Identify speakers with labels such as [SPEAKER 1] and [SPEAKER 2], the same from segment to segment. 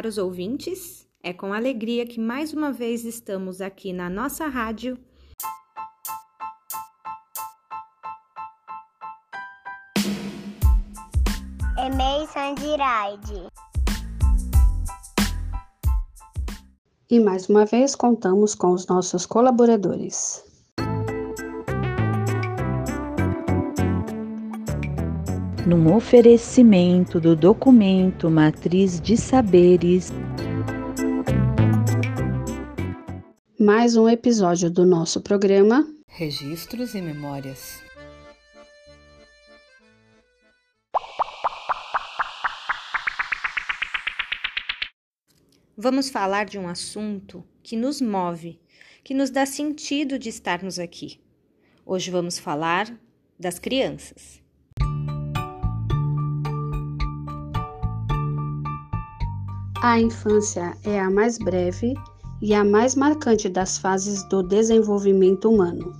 [SPEAKER 1] caros ouvintes. É com alegria que mais uma vez estamos aqui na nossa rádio.
[SPEAKER 2] Emei Sandiraide.
[SPEAKER 3] E mais uma vez contamos com os nossos colaboradores.
[SPEAKER 4] Num oferecimento do documento Matriz de Saberes.
[SPEAKER 3] Mais um episódio do nosso programa
[SPEAKER 4] Registros e Memórias.
[SPEAKER 1] Vamos falar de um assunto que nos move, que nos dá sentido de estarmos aqui. Hoje vamos falar das crianças.
[SPEAKER 3] A infância é a mais breve e a mais marcante das fases do desenvolvimento humano.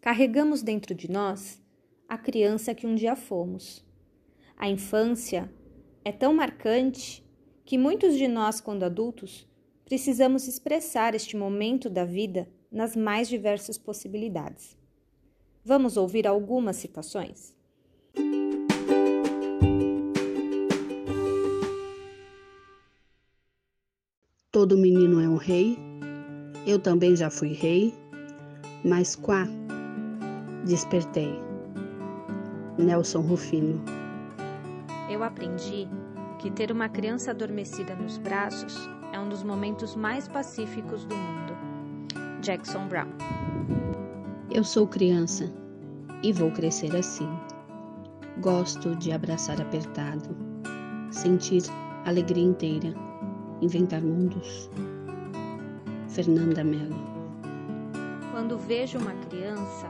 [SPEAKER 1] Carregamos dentro de nós a criança que um dia fomos. A infância é tão marcante que muitos de nós, quando adultos, precisamos expressar este momento da vida nas mais diversas possibilidades. Vamos ouvir algumas citações?
[SPEAKER 3] Todo menino é um rei. Eu também já fui rei, mas quá despertei. Nelson Rufino.
[SPEAKER 1] Eu aprendi que ter uma criança adormecida nos braços é um dos momentos mais pacíficos do mundo. Jackson Brown.
[SPEAKER 3] Eu sou criança e vou crescer assim. Gosto de abraçar apertado, sentir alegria inteira inventar mundos. Fernanda Mello.
[SPEAKER 1] Quando vejo uma criança,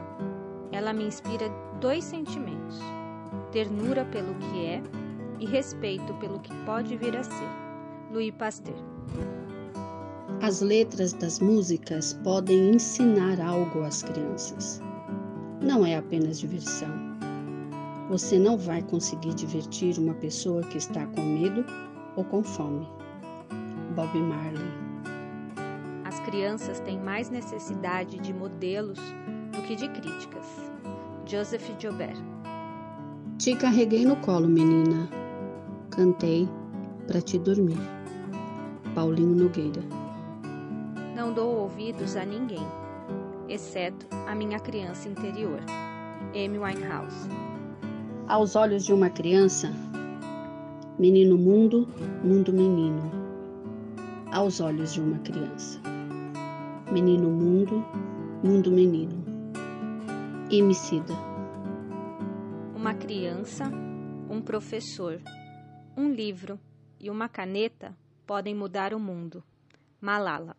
[SPEAKER 1] ela me inspira dois sentimentos: ternura pelo que é e respeito pelo que pode vir a ser. Louis Pasteur.
[SPEAKER 3] As letras das músicas podem ensinar algo às crianças. Não é apenas diversão. Você não vai conseguir divertir uma pessoa que está com medo ou com fome. Bob Marley.
[SPEAKER 1] As crianças têm mais necessidade de modelos do que de críticas. Joseph Joubert.
[SPEAKER 3] Te carreguei no colo, menina. Cantei para te dormir. Paulinho Nogueira.
[SPEAKER 1] Não dou ouvidos a ninguém, exceto a minha criança interior. Amy Winehouse.
[SPEAKER 3] Aos olhos de uma criança, menino mundo, mundo menino aos olhos de uma criança. Menino mundo, mundo menino. Emicida.
[SPEAKER 1] Uma criança, um professor, um livro e uma caneta podem mudar o mundo. Malala.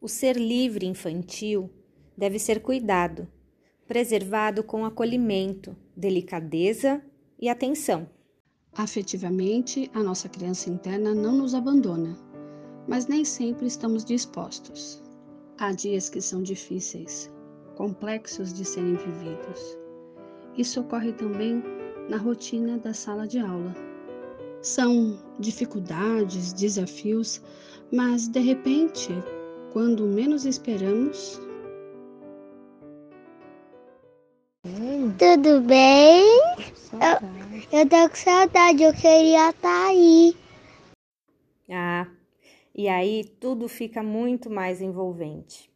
[SPEAKER 1] O ser livre infantil deve ser cuidado, preservado com acolhimento, delicadeza e atenção.
[SPEAKER 3] Afetivamente, a nossa criança interna não nos abandona, mas nem sempre estamos dispostos. Há dias que são difíceis, complexos de serem vividos. Isso ocorre também na rotina da sala de aula. São dificuldades, desafios, mas de repente, quando menos esperamos,
[SPEAKER 2] Tudo bem? Eu, eu tô com saudade, eu queria estar tá aí.
[SPEAKER 1] Ah, e aí tudo fica muito mais envolvente.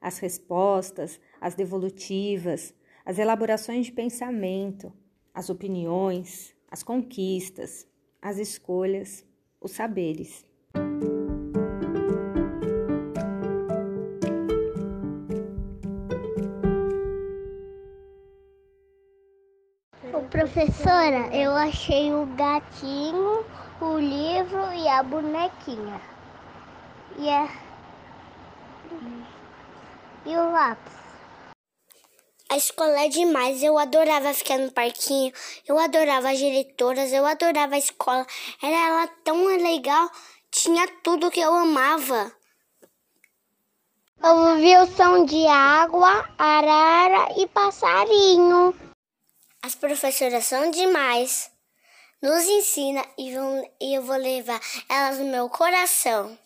[SPEAKER 1] As respostas, as devolutivas, as elaborações de pensamento, as opiniões, as conquistas, as escolhas, os saberes.
[SPEAKER 2] Professora, eu achei o gatinho, o livro e a bonequinha. E, a... e o lápis. A escola é demais, eu adorava ficar no parquinho, eu adorava as diretoras, eu adorava a escola. Era ela tão legal tinha tudo que eu amava. Eu ouvi o som de água, arara e passarinho. As professoras são demais. Nos ensina e, vão, e eu vou levar elas no meu coração.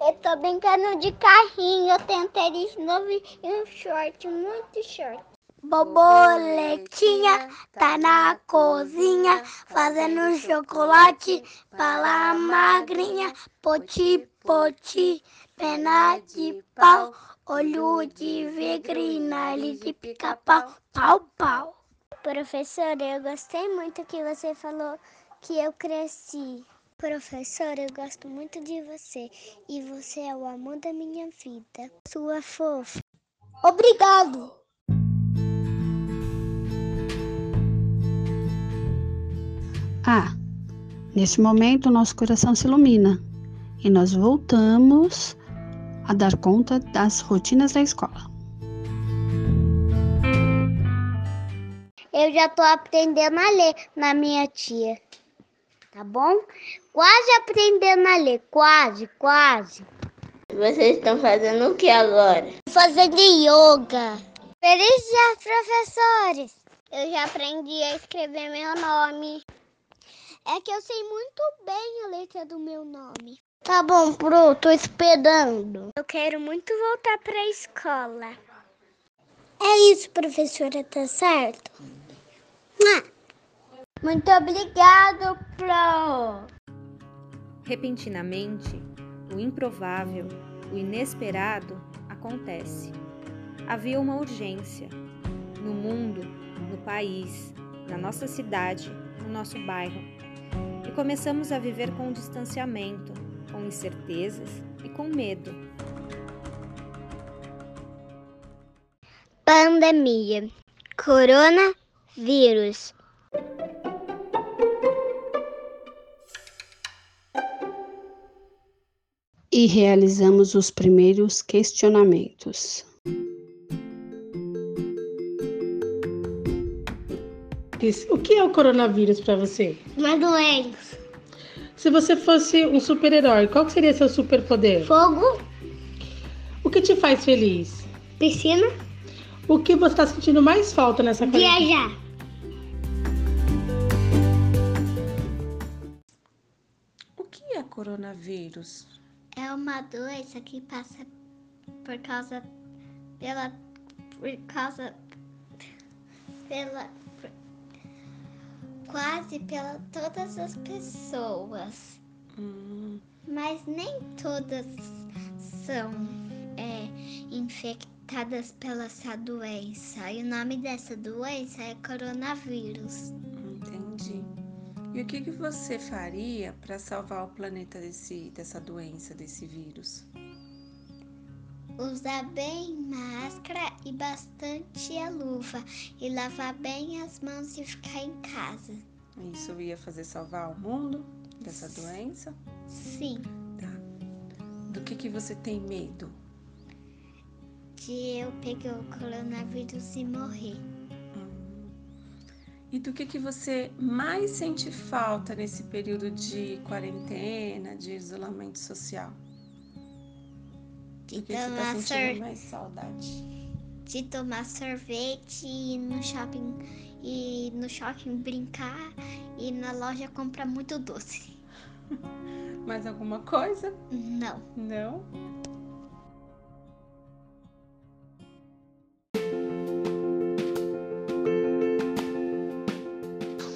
[SPEAKER 2] Eu tô brincando de carrinho, eu tenho tênis novo e um short, muito short. Boboletinha tá na cozinha fazendo chocolate para magrinha. Poti, poti, pena de pau, olho de nariz de pica-pau, pau, pau. Professora, eu gostei muito que você falou que eu cresci. Professora, eu gosto muito de você e você é o amor da minha vida. Sua fofa. Obrigado!
[SPEAKER 3] Ah, neste momento nosso coração se ilumina e nós voltamos a dar conta das rotinas da escola.
[SPEAKER 2] Eu já tô aprendendo a ler na minha tia. Tá bom? Quase aprendendo a ler, quase, quase. Vocês estão fazendo o que agora? Fazendo yoga. Feliz dia, professores! Eu já aprendi a escrever meu nome. É que eu sei muito bem a letra do meu nome. Tá bom, Pro, tô esperando. Eu quero muito voltar pra escola. É isso, professora, tá certo? Muito obrigado, Pro.
[SPEAKER 1] Repentinamente, o improvável, o inesperado acontece. Havia uma urgência no mundo, no país, na nossa cidade, no nosso bairro. E começamos a viver com distanciamento, com incertezas e com medo.
[SPEAKER 2] Pandemia. Coronavírus.
[SPEAKER 3] E realizamos os primeiros questionamentos.
[SPEAKER 5] O que é o coronavírus para você?
[SPEAKER 2] Uma doença.
[SPEAKER 5] Se você fosse um super-herói, qual seria seu superpoder?
[SPEAKER 2] Fogo.
[SPEAKER 5] O que te faz feliz?
[SPEAKER 2] Piscina.
[SPEAKER 5] O que você está sentindo mais falta nessa quarentena?
[SPEAKER 2] Viajar.
[SPEAKER 6] O que é coronavírus?
[SPEAKER 2] É uma doença que passa por causa pela por causa pela quase pela todas as pessoas,
[SPEAKER 6] Hum,
[SPEAKER 2] mas nem todas são é, infectadas pela essa doença. E o nome dessa doença é coronavírus.
[SPEAKER 6] entendi. E o que, que você faria para salvar o planeta desse, dessa doença, desse vírus?
[SPEAKER 2] Usar bem máscara e bastante a luva e lavar bem as mãos e ficar em casa.
[SPEAKER 6] Isso ia fazer salvar o mundo dessa doença?
[SPEAKER 2] Sim,
[SPEAKER 6] Tá. Do que, que você tem medo?
[SPEAKER 2] de eu pegar o coronavírus e morrer.
[SPEAKER 6] Hum. E do que, que você mais sente falta nesse período de quarentena, de isolamento social?
[SPEAKER 2] De
[SPEAKER 6] que você
[SPEAKER 2] tomar,
[SPEAKER 6] tá
[SPEAKER 2] sor...
[SPEAKER 6] mais saudade?
[SPEAKER 2] de tomar sorvete e ir no shopping e no shopping brincar e na loja comprar muito doce.
[SPEAKER 6] Mais alguma coisa?
[SPEAKER 2] Não.
[SPEAKER 6] Não?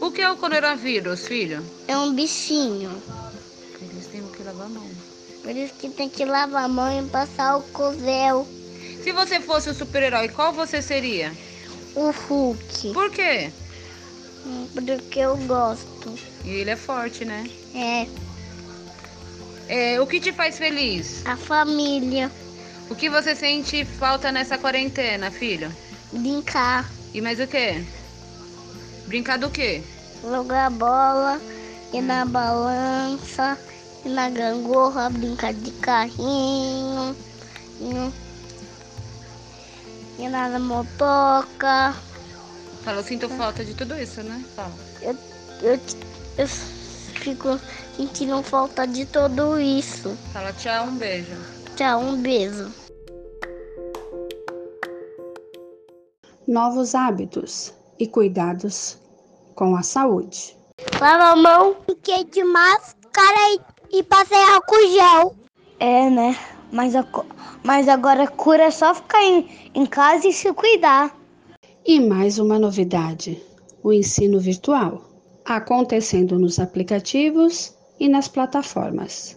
[SPEAKER 7] O que é o coronavírus, filho?
[SPEAKER 2] É um bichinho. Por isso que tem que lavar a mão e passar o covel.
[SPEAKER 7] Se você fosse o super-herói, qual você seria?
[SPEAKER 2] O Hulk.
[SPEAKER 7] Por quê?
[SPEAKER 2] Porque eu gosto.
[SPEAKER 7] E ele é forte, né?
[SPEAKER 2] É,
[SPEAKER 7] É, o que te faz feliz?
[SPEAKER 2] a família.
[SPEAKER 7] O que você sente falta nessa quarentena, filho?
[SPEAKER 2] Brincar.
[SPEAKER 7] E mais o quê? Brincar do quê?
[SPEAKER 2] Jogar bola. Ir na balança. Ir na gangorra. Brincar de carrinho. Ir, na motoca.
[SPEAKER 7] Fala, eu sinto falta de tudo isso, né? Fala.
[SPEAKER 2] Eu, eu fico sentindo falta de tudo isso.
[SPEAKER 7] Fala tchau, um beijo.
[SPEAKER 2] Tchau, um beijo.
[SPEAKER 3] Novos hábitos e cuidados com a saúde.
[SPEAKER 2] Lava a mão, fiquei de máscara e, e passei álcool gel. É, né? Mas, a, mas agora a cura é só ficar em, em casa e se cuidar.
[SPEAKER 3] E mais uma novidade: o ensino virtual, acontecendo nos aplicativos e nas plataformas.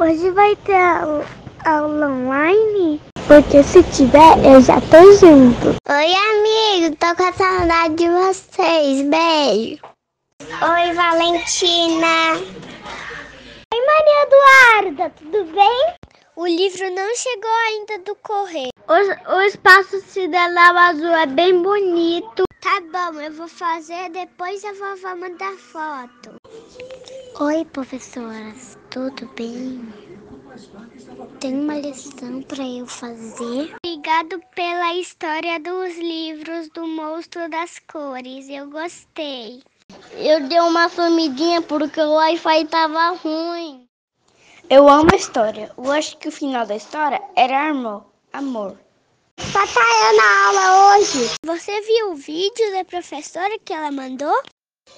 [SPEAKER 2] Hoje vai ter aula, aula online? Porque se tiver, eu já tô junto. Oi, amigo, tô com saudade de vocês. Beijo. Oi, Valentina. Oi, Maria Eduarda, tudo bem? O livro não chegou ainda do correio. O, o espaço sideral azul é bem bonito. Tá bom, eu vou fazer, depois a vovó mandar foto. Oi, professoras, tudo bem? Tem uma lição para eu fazer. Obrigado pela história dos livros do Monstro das Cores. Eu gostei. Eu dei uma sumidinha porque o Wi-Fi tava ruim. Eu amo a história. Eu acho que o final da história era amor. Amor. Papai, eu na aula hoje. Você viu o vídeo da professora que ela mandou?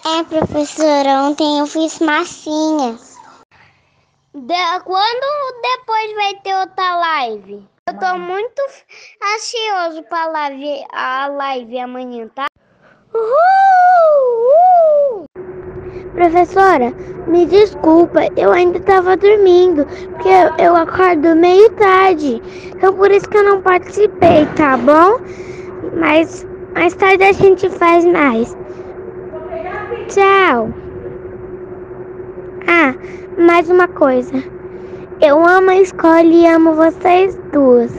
[SPEAKER 2] É, professora, ontem eu fiz massinhas. De, quando depois vai ter outra live? Eu tô muito ansioso pra live, a live amanhã, tá? Uhul! Professora, me desculpa, eu ainda estava dormindo, porque eu, eu acordo meio tarde. Então por isso que eu não participei, tá bom? Mas mais tarde a gente faz mais. Tchau. Ah, mais uma coisa. Eu amo a escola e amo vocês duas.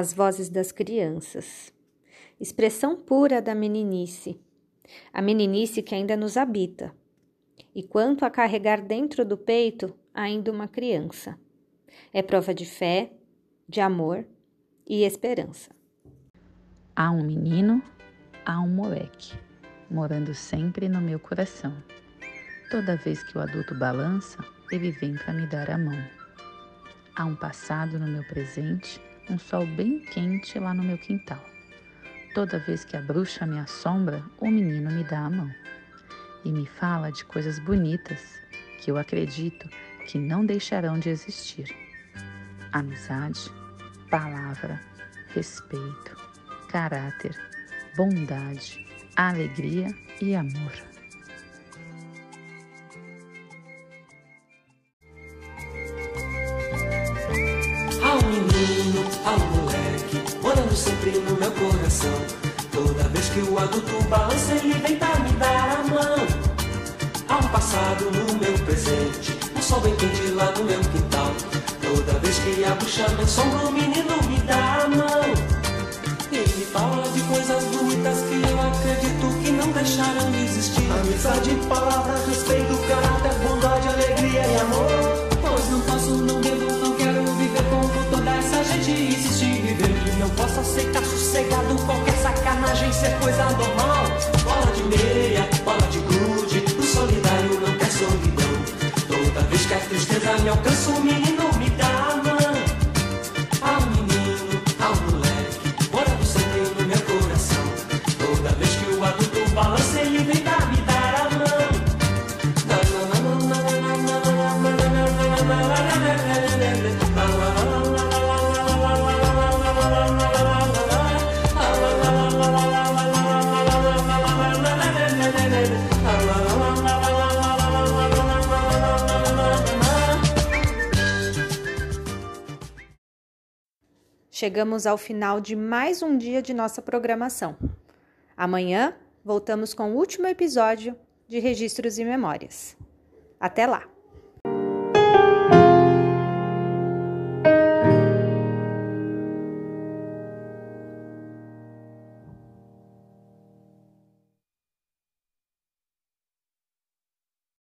[SPEAKER 1] As vozes das crianças. Expressão pura da meninice. A meninice que ainda nos habita. E quanto a carregar dentro do peito ainda uma criança. É prova de fé, de amor e esperança.
[SPEAKER 4] Há um menino, há um moleque, morando sempre no meu coração. Toda vez que o adulto balança, ele vem para me dar a mão. Há um passado no meu presente um sol bem quente lá no meu quintal. Toda vez que a bruxa me assombra, o menino me dá a mão e me fala de coisas bonitas que eu acredito que não deixarão de existir: amizade, palavra, respeito, caráter, bondade, alegria e amor.
[SPEAKER 8] Que o adulto balança, ele vem pra me dar a mão. Há um passado no meu presente, um sol bem quente lá no meu quintal. Toda vez que a bruxa me assombra, o menino me dá a mão. Ele fala de coisas bonitas que eu acredito que não deixaram de existir. Amizade, palavra, respeito, caráter, bondade, alegria e amor. Pois não posso, não devo, não quero viver como toda essa gente insistir não posso aceitar sossegado qualquer sacanagem ser coisa normal. Bola de meia, bola de grude, o solidário não quer solidão. Toda vez que a tristeza me alcança, o menino
[SPEAKER 1] Chegamos ao final de mais um dia de nossa programação. Amanhã voltamos com o último episódio de Registros e Memórias. Até lá!